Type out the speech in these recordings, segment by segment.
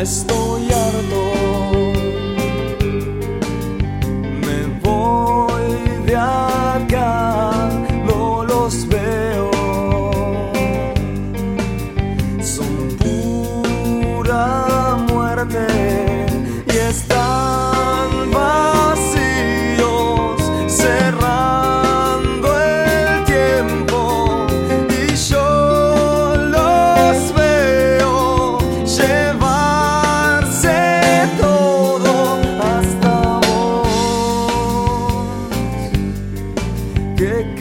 Estoy harto, me voy de acá, no los veo. Son pura muerte.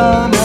come